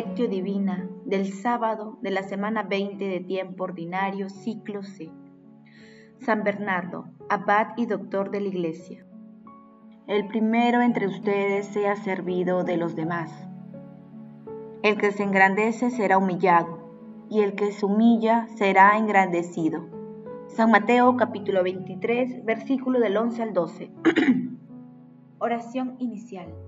Divina del sábado de la semana 20 de tiempo ordinario, ciclo C. San Bernardo, abad y doctor de la Iglesia. El primero entre ustedes sea servido de los demás. El que se engrandece será humillado, y el que se humilla será engrandecido. San Mateo capítulo 23, versículo del 11 al 12. Oración inicial.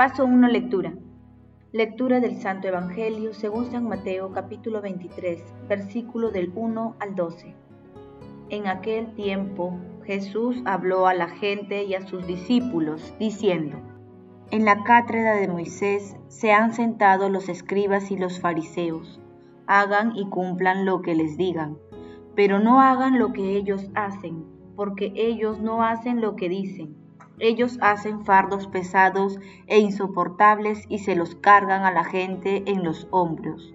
Paso 1. Lectura. Lectura del Santo Evangelio según San Mateo capítulo 23, versículo del 1 al 12. En aquel tiempo Jesús habló a la gente y a sus discípulos, diciendo, En la cátedra de Moisés se han sentado los escribas y los fariseos. Hagan y cumplan lo que les digan, pero no hagan lo que ellos hacen, porque ellos no hacen lo que dicen ellos hacen fardos pesados e insoportables y se los cargan a la gente en los hombros,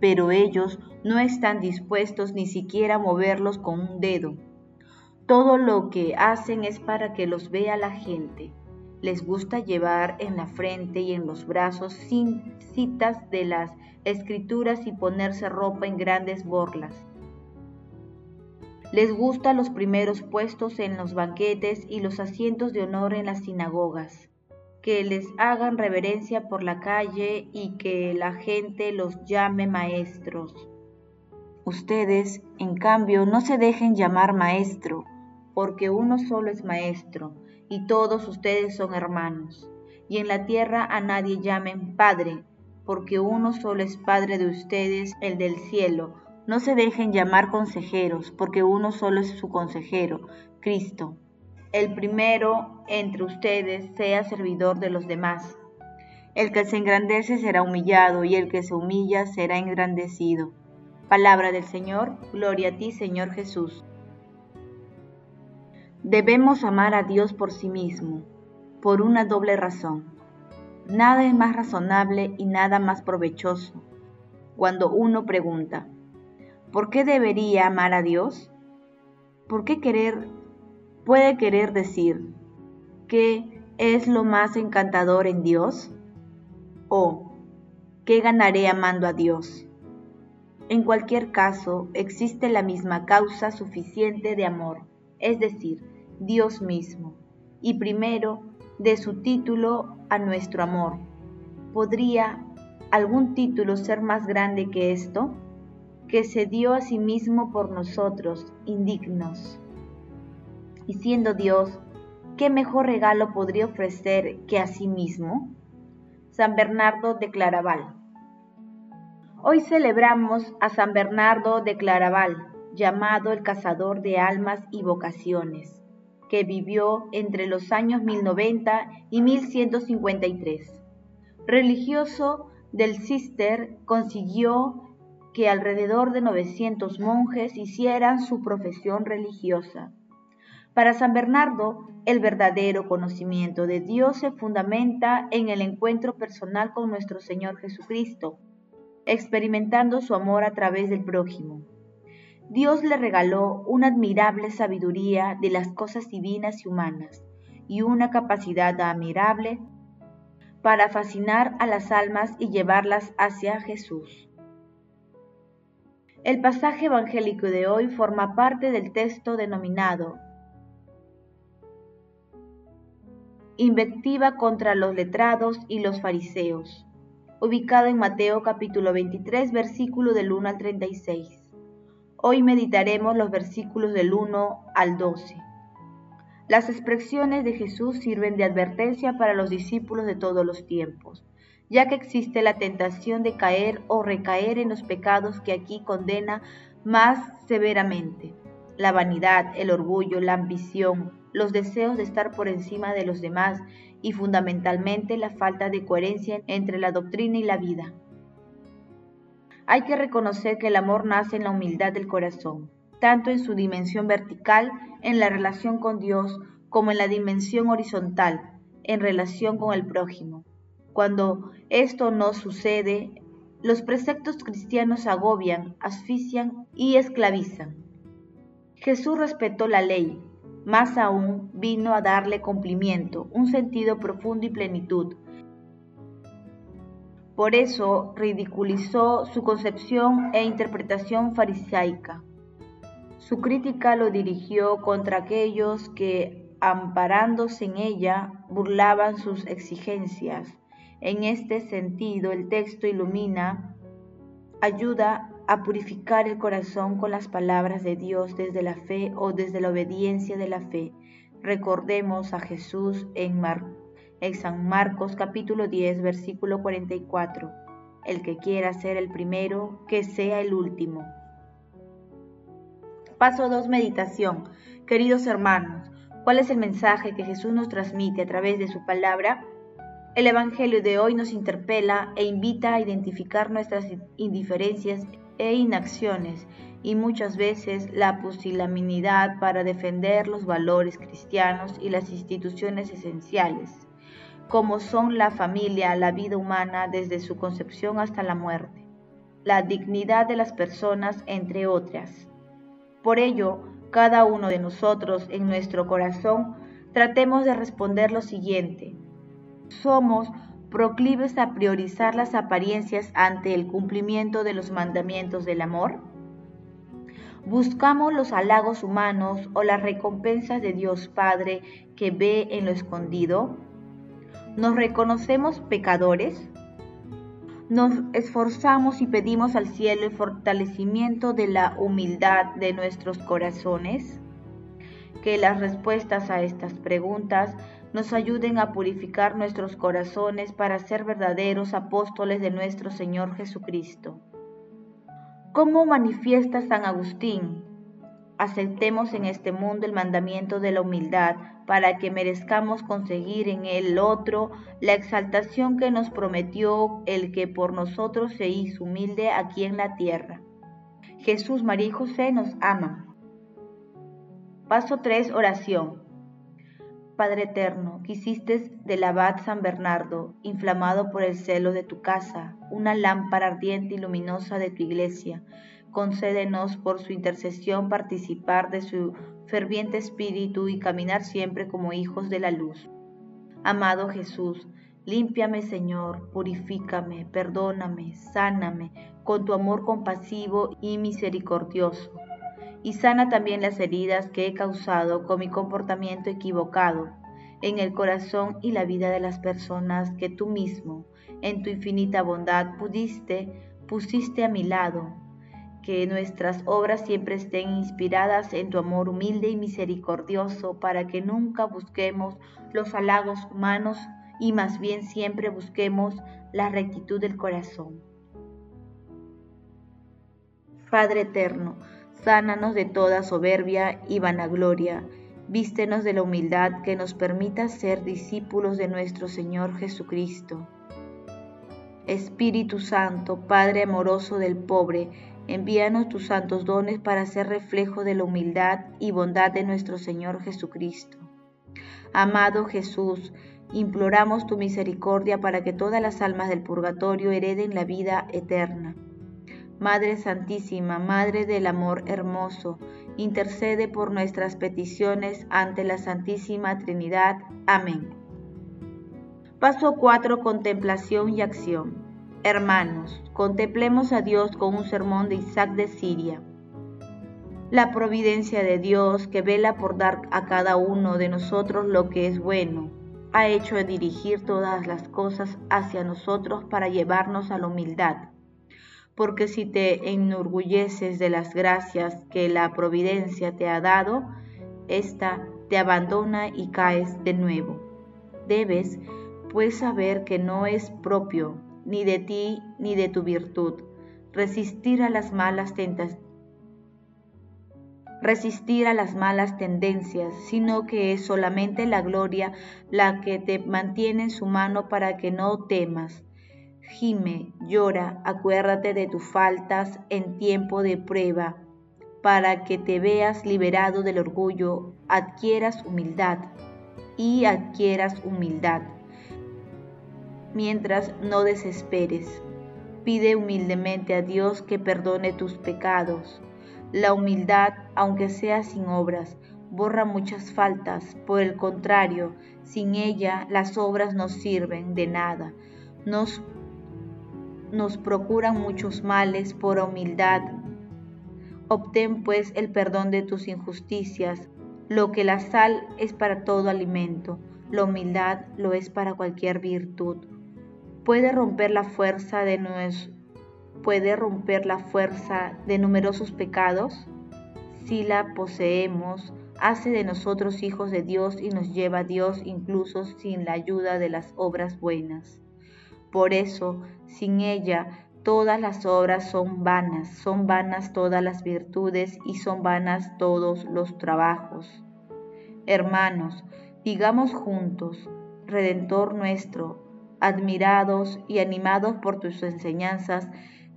pero ellos no están dispuestos ni siquiera a moverlos con un dedo. Todo lo que hacen es para que los vea la gente. Les gusta llevar en la frente y en los brazos citas de las escrituras y ponerse ropa en grandes borlas les gustan los primeros puestos en los banquetes y los asientos de honor en las sinagogas, que les hagan reverencia por la calle y que la gente los llame maestros. Ustedes, en cambio, no se dejen llamar maestro, porque uno solo es maestro, y todos ustedes son hermanos. Y en la tierra a nadie llamen Padre, porque uno solo es Padre de ustedes, el del cielo, no se dejen llamar consejeros, porque uno solo es su consejero, Cristo. El primero entre ustedes sea servidor de los demás. El que se engrandece será humillado, y el que se humilla será engrandecido. Palabra del Señor, gloria a ti, Señor Jesús. Debemos amar a Dios por sí mismo, por una doble razón. Nada es más razonable y nada más provechoso cuando uno pregunta, ¿Por qué debería amar a Dios? ¿Por qué querer puede querer decir qué es lo más encantador en Dios? ¿O qué ganaré amando a Dios? En cualquier caso, existe la misma causa suficiente de amor, es decir, Dios mismo, y primero de su título a nuestro amor. ¿Podría algún título ser más grande que esto? Que se dio a sí mismo por nosotros, indignos. Y siendo Dios, ¿qué mejor regalo podría ofrecer que a sí mismo? San Bernardo de Claraval. Hoy celebramos a San Bernardo de Claraval, llamado el cazador de almas y vocaciones, que vivió entre los años 1090 y 1153. Religioso del Cister, consiguió que alrededor de 900 monjes hicieran su profesión religiosa. Para San Bernardo, el verdadero conocimiento de Dios se fundamenta en el encuentro personal con nuestro Señor Jesucristo, experimentando su amor a través del prójimo. Dios le regaló una admirable sabiduría de las cosas divinas y humanas y una capacidad admirable para fascinar a las almas y llevarlas hacia Jesús. El pasaje evangélico de hoy forma parte del texto denominado Invectiva contra los letrados y los fariseos, ubicado en Mateo capítulo 23, versículo del 1 al 36. Hoy meditaremos los versículos del 1 al 12. Las expresiones de Jesús sirven de advertencia para los discípulos de todos los tiempos ya que existe la tentación de caer o recaer en los pecados que aquí condena más severamente. La vanidad, el orgullo, la ambición, los deseos de estar por encima de los demás y fundamentalmente la falta de coherencia entre la doctrina y la vida. Hay que reconocer que el amor nace en la humildad del corazón, tanto en su dimensión vertical, en la relación con Dios, como en la dimensión horizontal, en relación con el prójimo. Cuando esto no sucede, los preceptos cristianos agobian, asfixian y esclavizan. Jesús respetó la ley, más aún vino a darle cumplimiento, un sentido profundo y plenitud. Por eso ridiculizó su concepción e interpretación farisaica. Su crítica lo dirigió contra aquellos que, amparándose en ella, burlaban sus exigencias. En este sentido, el texto ilumina, ayuda a purificar el corazón con las palabras de Dios desde la fe o desde la obediencia de la fe. Recordemos a Jesús en, San Marcos capítulo 10 versículo 44. El que quiera ser el primero, que sea el último. Paso 2. Meditación. Queridos hermanos, ¿cuál es el mensaje que Jesús nos transmite a través de su palabra? El Evangelio de hoy nos interpela e invita a identificar nuestras indiferencias e inacciones y muchas veces la pusilanimidad para defender los valores cristianos y las instituciones esenciales, como son la familia, la vida humana desde su concepción hasta la muerte, la dignidad de las personas, entre otras. Por ello, cada uno de nosotros en nuestro corazón tratemos de responder lo siguiente. Somos proclives a priorizar las apariencias ante el cumplimiento de los mandamientos del amor? ¿Buscamos los halagos humanos o las recompensas de Dios Padre que ve en lo escondido? ¿Nos reconocemos pecadores? ¿Nos esforzamos y pedimos al cielo el fortalecimiento de la humildad de nuestros corazones? Que las respuestas a estas preguntas nos ayuden a purificar nuestros corazones para ser verdaderos apóstoles de nuestro Señor Jesucristo. ¿Cómo manifiesta San Agustín? Aceptemos en este mundo el mandamiento de la humildad para que merezcamos conseguir en el otro la exaltación que nos prometió el que por nosotros se hizo humilde aquí en la tierra. Jesús, María y José nos aman. Paso 3. Oración. Padre eterno, que hiciste del abad San Bernardo, inflamado por el celo de tu casa, una lámpara ardiente y luminosa de tu iglesia, concédenos por su intercesión participar de su ferviente espíritu y caminar siempre como hijos de la luz. Amado Jesús, límpiame Señor, purifícame, perdóname, sáname con tu amor compasivo y misericordioso y sana también las heridas que he causado con mi comportamiento equivocado en el corazón y la vida de las personas que tú mismo, en tu infinita bondad, pudiste, pusiste a mi lado. Que nuestras obras siempre estén inspiradas en tu amor humilde y misericordioso para que nunca busquemos los halagos humanos y más bien siempre busquemos la rectitud del corazón. Padre eterno, Sánanos de toda soberbia y vanagloria. Vístenos de la humildad que nos permita ser discípulos de nuestro Señor Jesucristo. Espíritu Santo, Padre amoroso del pobre, envíanos tus santos dones para ser reflejo de la humildad y bondad de nuestro Señor Jesucristo. Amado Jesús, imploramos tu misericordia para que todas las almas del purgatorio hereden la vida eterna Madre Santísima, Madre del Amor Hermoso, intercede por nuestras peticiones ante la Santísima Trinidad. Amén. Paso 4. Contemplación y acción. Hermanos, contemplemos a Dios con un sermón de Isaac de Siria. La providencia de Dios que vela por dar a cada uno de nosotros lo que es bueno, ha hecho dirigir todas las cosas hacia nosotros para llevarnos a la humildad porque si te enorgulleces de las gracias que la providencia te ha dado, ésta te abandona y caes de nuevo. Debes, pues, saber que no es propio ni de ti ni de tu virtud resistir a las malas tentaciones resistir a las malas tendencias, sino que es solamente la gloria la que te mantiene en su mano para que no temas. Gime, llora, acuérdate de tus faltas en tiempo de prueba, para que te veas liberado del orgullo, adquieras humildad y adquieras humildad. Mientras no desesperes, pide humildemente a Dios que perdone tus pecados la humildad, aunque sea sin obras, borra muchas faltas. Por el contrario, sin ella las obras no sirven de nada. Nos, nos procuran muchos males por humildad. Obtén pues el perdón de tus injusticias. Lo que la sal es para todo alimento, la humildad lo es para cualquier virtud. Puede romper la fuerza de la fuerza de numerosos pecados? Si la poseemos, hace de nosotros hijos de Dios y nos lleva a Dios incluso sin la ayuda de las obras buenas. Por eso, sin ella, todas las obras son vanas, son vanas todas las virtudes y son vanas todos los trabajos. Hermanos, digamos juntos, Redentor nuestro, admirados y animados por tus enseñanzas,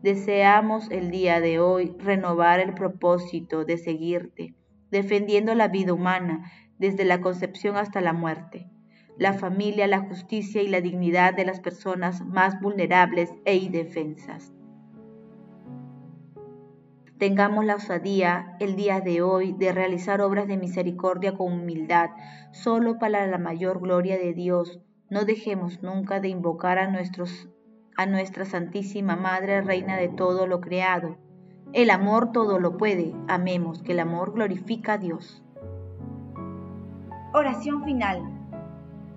Deseamos el día de hoy renovar el propósito de seguirte, defendiendo la vida humana desde la concepción hasta la muerte, la familia, la justicia y la dignidad de las personas más vulnerables e indefensas. Tengamos la osadía el día de hoy de realizar obras de misericordia con humildad, solo para la mayor gloria de Dios. No dejemos nunca de invocar a nuestros a nuestra Santísima Madre, Reina de todo lo creado. El amor todo lo puede. Amemos que el amor glorifica a Dios. Oración final.